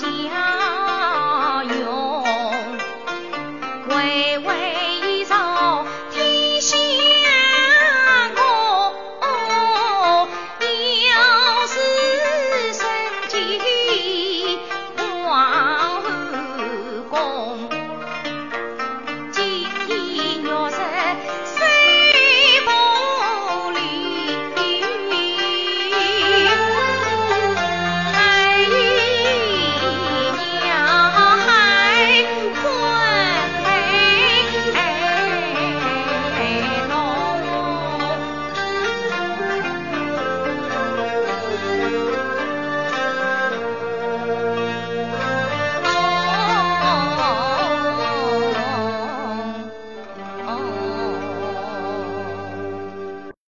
party.